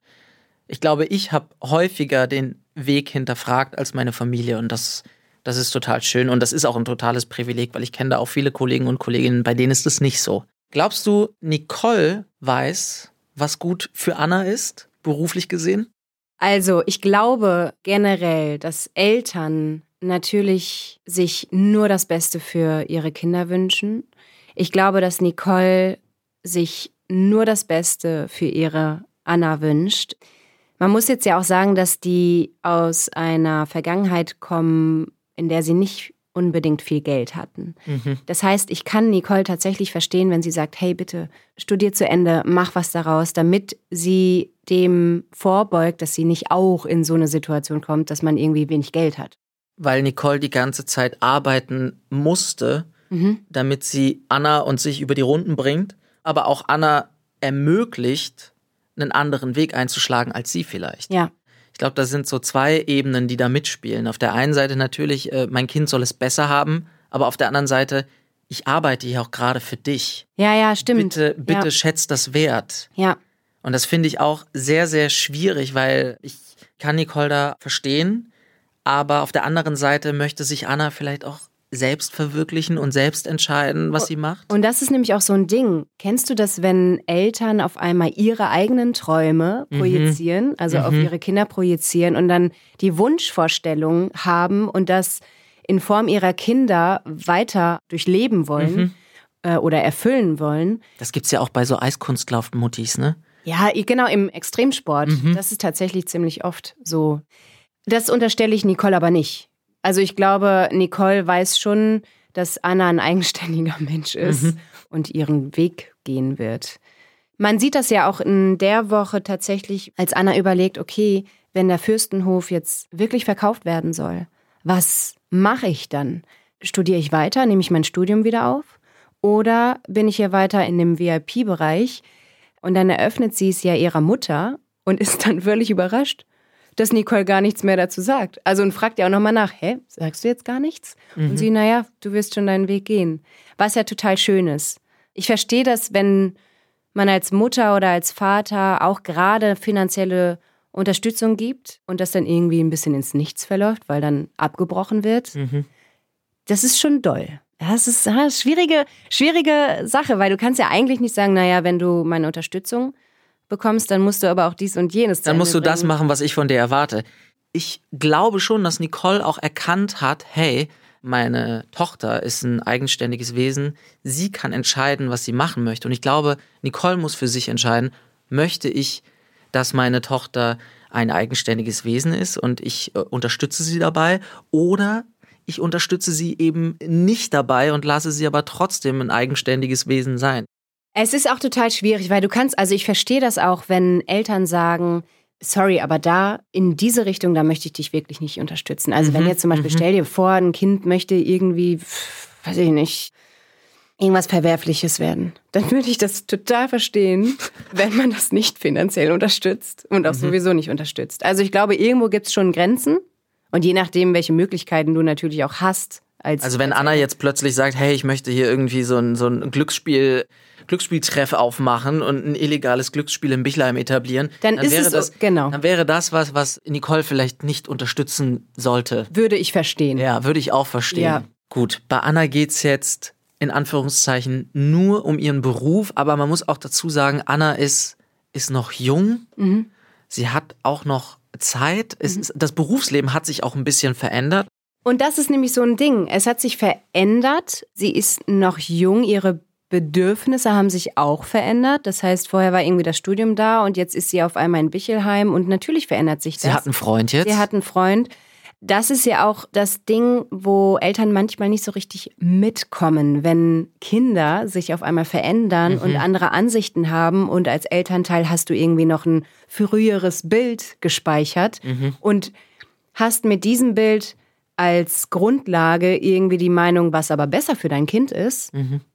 ich glaube, ich habe häufiger den Weg hinterfragt als meine Familie und das, das ist total schön und das ist auch ein totales Privileg, weil ich kenne da auch viele Kollegen und Kolleginnen, bei denen ist das nicht so. Glaubst du, Nicole weiß, was gut für Anna ist, beruflich gesehen? Also, ich glaube generell, dass Eltern natürlich sich nur das Beste für ihre Kinder wünschen. Ich glaube, dass Nicole sich nur das Beste für ihre Anna wünscht. Man muss jetzt ja auch sagen, dass die aus einer Vergangenheit kommen, in der sie nicht unbedingt viel Geld hatten. Das heißt, ich kann Nicole tatsächlich verstehen, wenn sie sagt, hey bitte, studier zu Ende, mach was daraus, damit sie dem vorbeugt, dass sie nicht auch in so eine Situation kommt, dass man irgendwie wenig Geld hat. Weil Nicole die ganze Zeit arbeiten musste, damit sie Anna und sich über die Runden bringt, aber auch Anna ermöglicht, einen anderen Weg einzuschlagen als sie vielleicht. Ja, Ich glaube, da sind so zwei Ebenen, die da mitspielen. Auf der einen Seite natürlich, äh, mein Kind soll es besser haben, aber auf der anderen Seite, ich arbeite hier auch gerade für dich. ja, ja, stimmt. Bitte, bitte Ja. schätzt das wert. ja. Und das finde ich auch sehr, sehr schwierig, weil ich kann Nicole da verstehen, aber auf der anderen Seite möchte sich Anna vielleicht auch selbst verwirklichen und selbst entscheiden, was sie macht. Und das ist nämlich auch so ein Ding. Kennst du das, wenn Eltern auf einmal ihre eigenen Träume projizieren, also auf ihre Kinder projizieren und dann die Wunschvorstellung haben und das in Form ihrer Kinder weiter durchleben wollen äh, oder erfüllen wollen? Das gibt's ja auch bei so Eiskunstlauf-Muttis, ne? Ja, genau, im Extremsport. Das ist tatsächlich ziemlich oft so. Das unterstelle ich Nicole aber nicht. Also ich glaube, Nicole weiß schon, dass Anna ein eigenständiger Mensch ist und ihren Weg gehen wird. Man sieht das ja auch in der Woche tatsächlich, als Anna überlegt, okay, wenn der Fürstenhof jetzt wirklich verkauft werden soll, was mache ich dann? Studiere ich weiter? Nehme ich mein Studium wieder auf? Oder bin ich hier weiter in dem VIP-Bereich? Und dann eröffnet sie es ja ihrer Mutter und ist dann völlig überrascht, dass Nicole gar nichts mehr dazu sagt. Also und fragt ja auch nochmal nach, hä, sagst du jetzt gar nichts? Und sie, naja, du wirst schon deinen Weg gehen. Was ja total schön ist. Ich verstehe das, wenn man als Mutter oder als Vater auch gerade finanzielle Unterstützung gibt und das dann irgendwie ein bisschen ins Nichts verläuft, weil dann abgebrochen wird. Das ist schon doll. Das ist eine schwierige, schwierige Sache, weil du kannst ja eigentlich nicht sagen, naja, wenn du meine Unterstützung bekommst, dann musst du aber auch dies und jenes Dann musst du Ende das bringen. machen, was ich von dir erwarte. Ich glaube schon, dass Nicole auch erkannt hat, hey, meine Tochter ist ein eigenständiges Wesen. Sie kann entscheiden, was sie machen möchte. Und ich glaube, Nicole muss für sich entscheiden, möchte ich, dass meine Tochter ein eigenständiges Wesen ist und ich äh, unterstütze sie dabei oder ich unterstütze sie eben nicht dabei und lasse sie aber trotzdem ein eigenständiges Wesen sein. Es ist auch total schwierig, weil du kannst, also ich verstehe das auch, wenn Eltern sagen, sorry, aber da in diese Richtung, da möchte ich dich wirklich nicht unterstützen. Also wenn jetzt zum Beispiel, stell dir vor, ein Kind möchte irgendwie, weiß ich nicht, irgendwas Verwerfliches werden, dann würde ich das total verstehen, wenn man das nicht finanziell unterstützt und auch sowieso nicht unterstützt. Also ich glaube, irgendwo gibt es schon Grenzen und je nachdem, welche Möglichkeiten du natürlich auch hast. Als, Also wenn Anna jetzt plötzlich sagt, hey, ich möchte hier irgendwie so ein, so ein Glücksspiel, Glücksspieltreff aufmachen und ein illegales Glücksspiel in Bichleim etablieren, Dann ist wäre es das, genau. dann wäre das was, was Nicole vielleicht nicht unterstützen sollte. würde ich verstehen. Ja, würde ich auch verstehen. Ja. Gut, bei Anna geht's jetzt in Anführungszeichen nur um ihren Beruf, aber man muss auch dazu sagen, Anna ist, ist noch jung. Sie hat auch noch Zeit. Es ist, das Berufsleben hat sich auch ein bisschen verändert. Und das ist nämlich so ein Ding. Es hat sich verändert. Sie ist noch jung. Ihre Bedürfnisse haben sich auch verändert. Das heißt, vorher war irgendwie das Studium da und jetzt ist sie auf einmal in Bichelheim und natürlich verändert sich das. Sie hat einen Freund jetzt. Sie hat einen Freund. Das ist ja auch das Ding, wo Eltern manchmal nicht so richtig mitkommen, wenn Kinder sich auf einmal verändern und andere Ansichten haben und als Elternteil hast du irgendwie noch ein früheres Bild gespeichert und hast mit diesem Bild als Grundlage irgendwie die Meinung, was aber besser für dein Kind ist,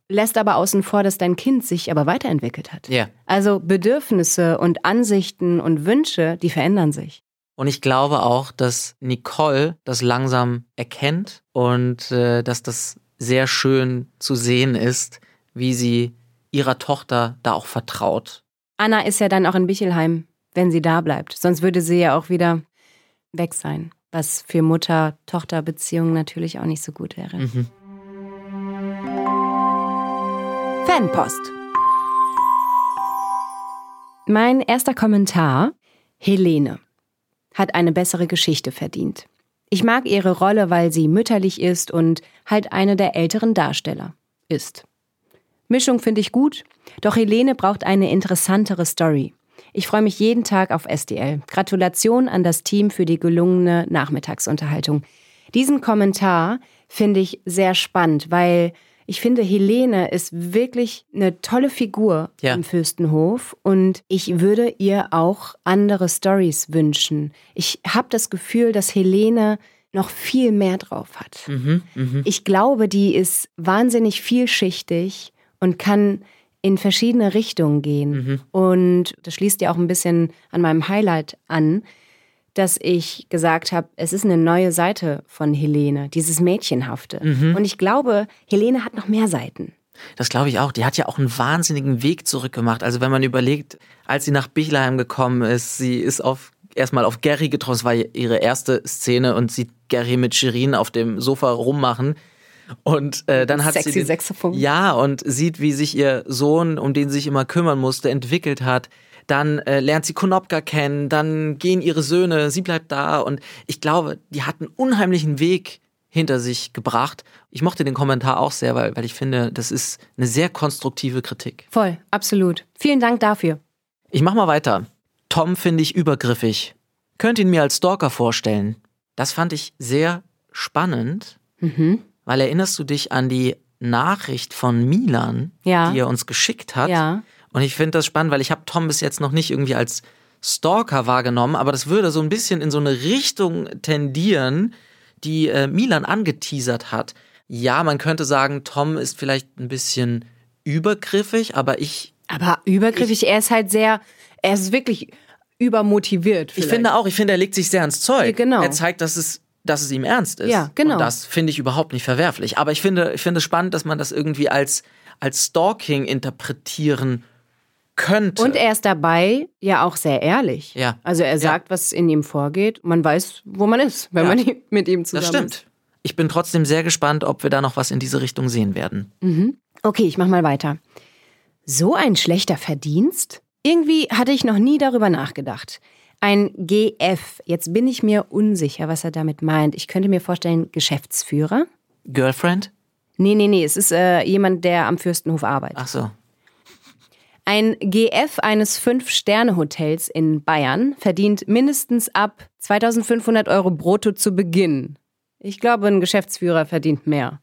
lässt aber außen vor, dass dein Kind sich aber weiterentwickelt hat. Ja. Also Bedürfnisse und Ansichten und Wünsche, die verändern sich. Und ich glaube auch, dass Nicole das langsam erkennt und äh, dass das sehr schön zu sehen ist, wie sie ihrer Tochter da auch vertraut. Anna ist ja dann auch in Bichelheim, wenn sie da bleibt. Sonst würde sie ja auch wieder weg sein. Was für Mutter-Tochter-Beziehungen natürlich auch nicht so gut wäre. Mhm. Fanpost. Mein erster Kommentar. Helene hat eine bessere Geschichte verdient. Ich mag ihre Rolle, weil sie mütterlich ist und halt eine der älteren Darsteller ist. Mischung finde ich gut, doch Helene braucht eine interessantere Story. Ich freue mich jeden Tag auf SDL. Gratulation an das Team für die gelungene Nachmittagsunterhaltung. Diesen Kommentar finde ich sehr spannend, weil ich finde, Helene ist wirklich eine tolle Figur Ja. im Fürstenhof und ich würde ihr auch andere Stories wünschen. Ich habe das Gefühl, dass Helene noch viel mehr drauf hat. Mhm, mhm. Ich glaube, die ist wahnsinnig vielschichtig und kann in verschiedene Richtungen gehen. Mhm. Und das schließt ja auch ein bisschen an meinem Highlight an, dass ich gesagt habe, es ist eine neue Seite von Helene, dieses Mädchenhafte. Mhm. Und ich glaube, Helene hat noch mehr Seiten. Das glaube ich auch. Die hat ja auch einen wahnsinnigen Weg zurückgemacht. Also wenn man überlegt, als sie nach Bichelheim gekommen ist, sie ist auf erstmal auf Gary getroffen, das war ihre erste Szene und sieht Gary mit Shirin auf dem Sofa rummachen. Und äh, dann hat Sexy sie den, Saxophon. ja und sieht, wie sich ihr Sohn, um den sie sich immer kümmern musste, entwickelt hat. Dann äh, lernt sie Konopka kennen, dann gehen ihre Söhne, sie bleibt da und ich glaube, die hat einen unheimlichen Weg hinter sich gebracht. Ich mochte den Kommentar auch sehr, weil, weil ich finde, das ist eine sehr konstruktive Kritik. Voll, absolut. Vielen Dank dafür. Ich mach mal weiter. Tom finde ich übergriffig. Könnt ihn mir als Stalker vorstellen. Das fand ich sehr spannend, Mhm. weil erinnerst du dich an die Nachricht von Milan, Ja. die er uns geschickt hat? Ja. Und ich finde das spannend, weil ich habe Tom bis jetzt noch nicht irgendwie als Stalker wahrgenommen, aber das würde so ein bisschen in so eine Richtung tendieren, die äh, Milan angeteasert hat. Ja, man könnte sagen, Tom ist vielleicht ein bisschen übergriffig, aber ich Aber übergriffig, er ist halt sehr, er ist wirklich übermotiviert. Ich vielleicht. finde auch, ich finde, er legt sich sehr ans Zeug. Ja, genau. Er zeigt, dass es, dass es ihm ernst ist. Ja, genau. Und das finde ich überhaupt nicht verwerflich. Aber ich finde, ich finde es spannend, dass man das irgendwie als, als Stalking interpretieren könnte. Und er ist dabei ja auch sehr ehrlich. Ja. Also er sagt, was in ihm vorgeht. Man weiß, wo man ist, wenn Ja. man mit ihm zusammen das stimmt. Ich bin trotzdem sehr gespannt, ob wir da noch was in diese Richtung sehen werden. ist. Okay, ich mach mal weiter. So ein schlechter Verdienst? Irgendwie hatte ich noch nie darüber nachgedacht. Ein GF. Jetzt bin ich mir unsicher, was er damit meint. Ich könnte mir vorstellen, Geschäftsführer? Girlfriend? Nee, nee, nee. Es ist äh, jemand, der am Fürstenhof arbeitet. Ach so. Ein GF eines Fünf-Sterne-Hotels in Bayern verdient mindestens ab 2500 Euro brutto zu Beginn. Ich glaube, ein Geschäftsführer verdient mehr.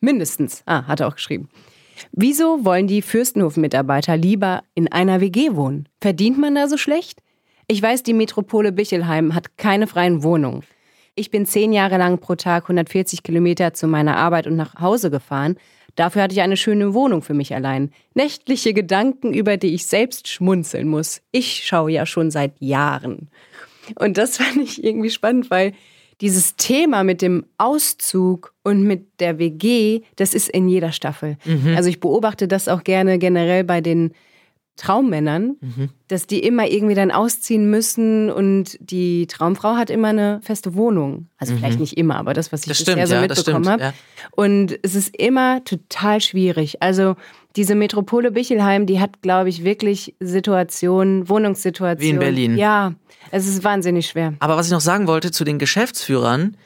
Mindestens. Ah, hat er auch geschrieben. Wieso wollen die Fürstenhof-Mitarbeiter lieber in einer WG wohnen? Verdient man da so schlecht? Ich weiß, die Metropole Bichelheim hat keine freien Wohnungen. Ich bin zehn Jahre lang pro Tag 140 Kilometer zu meiner Arbeit und nach Hause gefahren. Dafür hatte ich eine schöne Wohnung für mich allein. Nächtliche Gedanken, über die ich selbst schmunzeln muss. Ich schaue ja schon seit Jahren. Und das fand ich irgendwie spannend, weil dieses Thema mit dem Auszug und mit der WG, das ist in jeder Staffel. Also ich beobachte das auch gerne generell bei den Traummännern, dass die immer irgendwie dann ausziehen müssen und die Traumfrau hat immer eine feste Wohnung. Also vielleicht nicht immer, aber das, was ich Das bisher stimmt, so ja, mitbekommen habe. ja. Und es ist immer total schwierig. Also diese Metropole Bichelheim, die hat, glaube ich, wirklich Situationen, Wohnungssituationen. Wie in Berlin. Ja, es ist wahnsinnig schwer. Aber was ich noch sagen wollte zu den Geschäftsführern,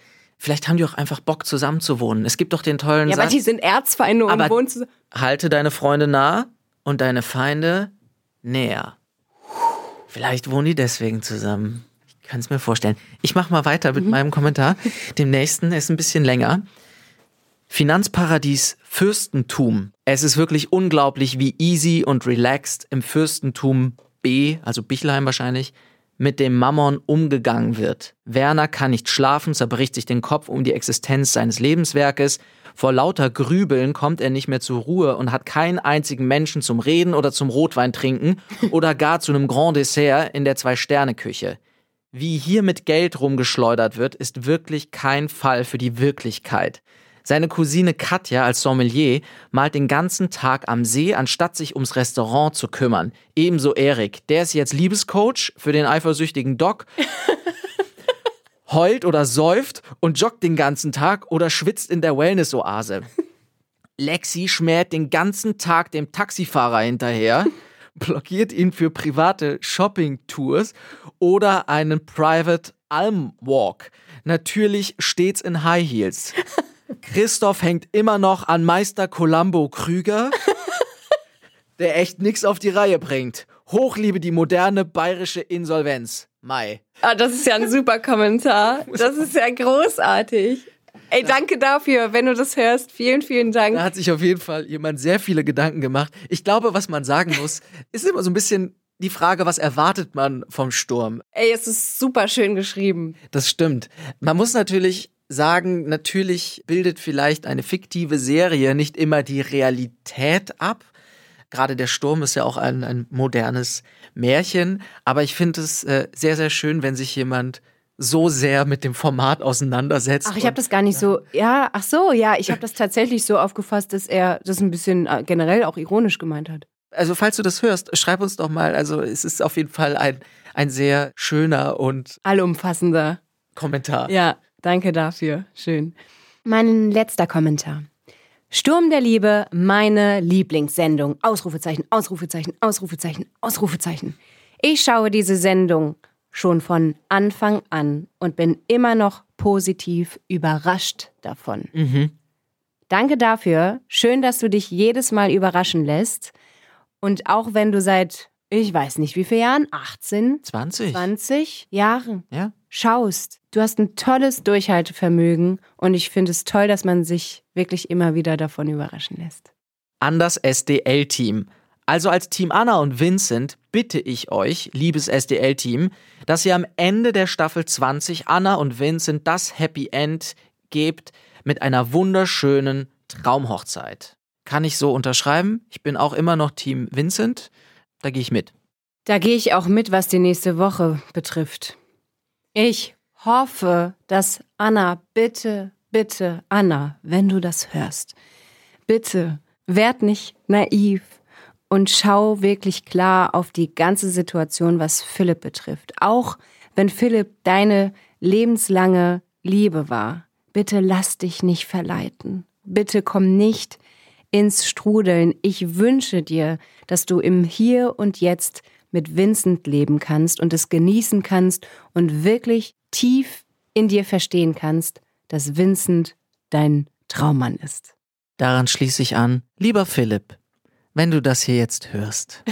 Vielleicht haben die auch einfach Bock zusammen zu wohnen. Es gibt doch den tollen Ja, aber Satz, die sind Erzfeinde und Aber- wohnen zusammen. halte deine Freunde nah und deine Feinde näher. Vielleicht wohnen die deswegen zusammen. Ich kann es mir vorstellen. Ich mache mal weiter mit meinem Kommentar. Dem nächsten ist ein bisschen länger. Finanzparadies Fürstentum. Es ist wirklich unglaublich, wie easy und relaxed im Fürstentum B, also Bichelheim wahrscheinlich, mit dem Mammon umgegangen wird. Werner kann nicht schlafen, zerbricht sich den Kopf um die Existenz seines Lebenswerkes. Vor lauter Grübeln kommt er nicht mehr zur Ruhe und hat keinen einzigen Menschen zum Reden oder zum Rotwein trinken oder gar zu einem Grand Dessert in der Zwei-Sterne-Küche. Wie hier mit Geld rumgeschleudert wird, ist wirklich kein Fall für die Wirklichkeit. Seine Cousine Katja als Sommelier malt den ganzen Tag am See, anstatt sich ums Restaurant zu kümmern. Ebenso Erik, der ist jetzt Liebescoach für den eifersüchtigen Doc, heult oder säuft und joggt den ganzen Tag oder schwitzt in der Wellness-Oase. Lexi schmäht den ganzen Tag dem Taxifahrer hinterher, blockiert ihn für private Shopping-Tours oder einen Private Alm Walk. Natürlich stets in High Heels. Christoph hängt immer noch an Meister Columbo Krüger, der echt nix auf die Reihe bringt. Hochliebe die moderne bayerische Insolvenz. Mai. Ah, das ist ja ein super Kommentar. Das ist ja großartig. Ey, danke dafür, wenn du das hörst. Vielen, vielen Dank. Da hat sich auf jeden Fall jemand sehr viele Gedanken gemacht. Ich glaube, was man sagen muss, ist immer so ein bisschen die Frage, was erwartet man vom Sturm? Ey, es ist super schön geschrieben. Das stimmt. Man muss natürlich sagen, natürlich bildet vielleicht eine fiktive Serie nicht immer die Realität ab. Gerade der Sturm ist ja auch ein, ein modernes Märchen. Aber ich finde es äh, sehr, sehr schön, wenn sich jemand so sehr mit dem Format auseinandersetzt. Ach, ich habe das gar nicht so. Ja, ach so, ja, ich habe das tatsächlich so aufgefasst, dass er das ein bisschen äh, generell auch ironisch gemeint hat. Also, falls du das hörst, schreib uns doch mal. Also, es ist auf jeden Fall ein, ein sehr schöner und Allumfassender. Kommentar. Ja, danke dafür. Schön. Mein letzter Kommentar. Sturm der Liebe, meine Lieblingssendung. Ausrufezeichen, Ausrufezeichen, Ausrufezeichen, Ausrufezeichen. Ich schaue diese Sendung schon von Anfang an und bin immer noch positiv überrascht davon. Danke dafür. Schön, dass du dich jedes Mal überraschen lässt. Und auch wenn du seit, ich weiß nicht wie viele Jahren, 18, 20. 20 Jahren Ja. Schaust. Du hast ein tolles Durchhaltevermögen und ich finde es toll, dass man sich wirklich immer wieder davon überraschen lässt. an das SDL-Team. Also als Team Anna und Vincent bitte ich euch, liebes SDL-Team, dass ihr am Ende der Staffel 20 Anna und Vincent das Happy End gebt mit einer wunderschönen Traumhochzeit. Kann ich so unterschreiben? Ich bin auch immer noch Team Vincent. Da gehe ich mit. Da gehe ich auch mit, was die nächste Woche betrifft. Ich hoffe, dass Anna, bitte, bitte, Anna, wenn du das hörst, bitte, werd nicht naiv und schau wirklich klar auf die ganze Situation, was Philipp betrifft. Auch wenn Philipp deine lebenslange Liebe war. Bitte lass dich nicht verleiten. Bitte komm nicht ins Strudeln. Ich wünsche dir, dass du im Hier und Jetzt mit Vincent leben kannst und es genießen kannst und wirklich tief in dir verstehen kannst, dass Vincent dein Traummann ist. Daran schließe ich an. Lieber Philipp, wenn du das hier jetzt hörst.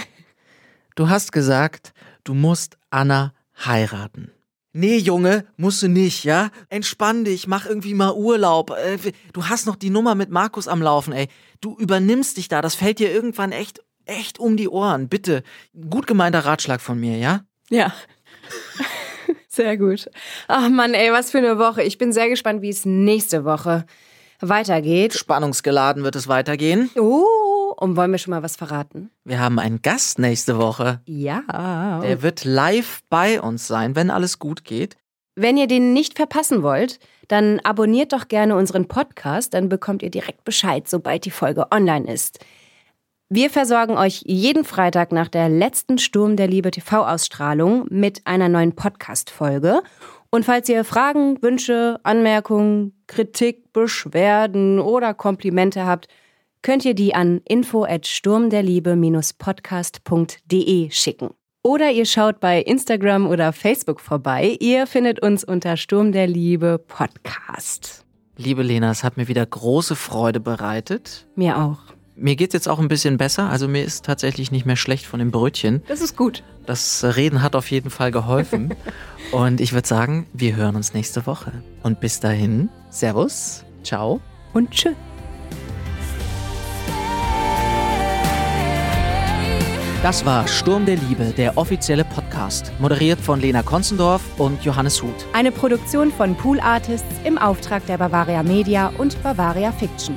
Du hast gesagt, du musst Anna heiraten. Nee, Junge, musst du nicht, ja? Entspann dich, mach irgendwie mal Urlaub. Äh, Du hast noch die Nummer mit Markus am Laufen, ey. Du übernimmst dich da, das fällt dir irgendwann echt, echt um die Ohren. Bitte. Gut gemeinter Ratschlag von mir, ja? Ja. Sehr gut. Ach Mann, ey, was für eine Woche. Ich bin sehr gespannt, wie es nächste Woche weitergeht. Spannungsgeladen wird es weitergehen. Oh, und wollen wir schon mal was verraten? Wir haben einen Gast nächste Woche. Ja. Der wird live bei uns sein, wenn alles gut geht. Wenn ihr den nicht verpassen wollt, dann abonniert doch gerne unseren Podcast, dann bekommt ihr direkt Bescheid, sobald die Folge online ist. Wir versorgen euch jeden Freitag nach der letzten Sturm der Liebe TV-Ausstrahlung mit einer neuen Podcast-Folge. Und falls ihr Fragen, Wünsche, Anmerkungen, Kritik, Beschwerden oder Komplimente habt, könnt ihr die an info at sturmderliebe-podcast.de schicken. Oder ihr schaut bei Instagram oder Facebook vorbei. Ihr findet uns unter Sturm der Liebe Podcast. Liebe Lena, es hat mir wieder große Freude bereitet. Mir auch. Mir geht's jetzt auch ein bisschen besser. Also mir ist tatsächlich nicht mehr schlecht von dem Brötchen. Das ist gut. Das Reden hat auf jeden Fall geholfen. Und ich würde sagen, wir hören uns nächste Woche. Und bis dahin, Servus, ciao. Und tschüss. Das war Sturm der Liebe, der offizielle Podcast, moderiert von Lena Konzendorf und Johannes Huth. Eine Produktion von Pool Artists im Auftrag der Bavaria Media und Bavaria Fiction.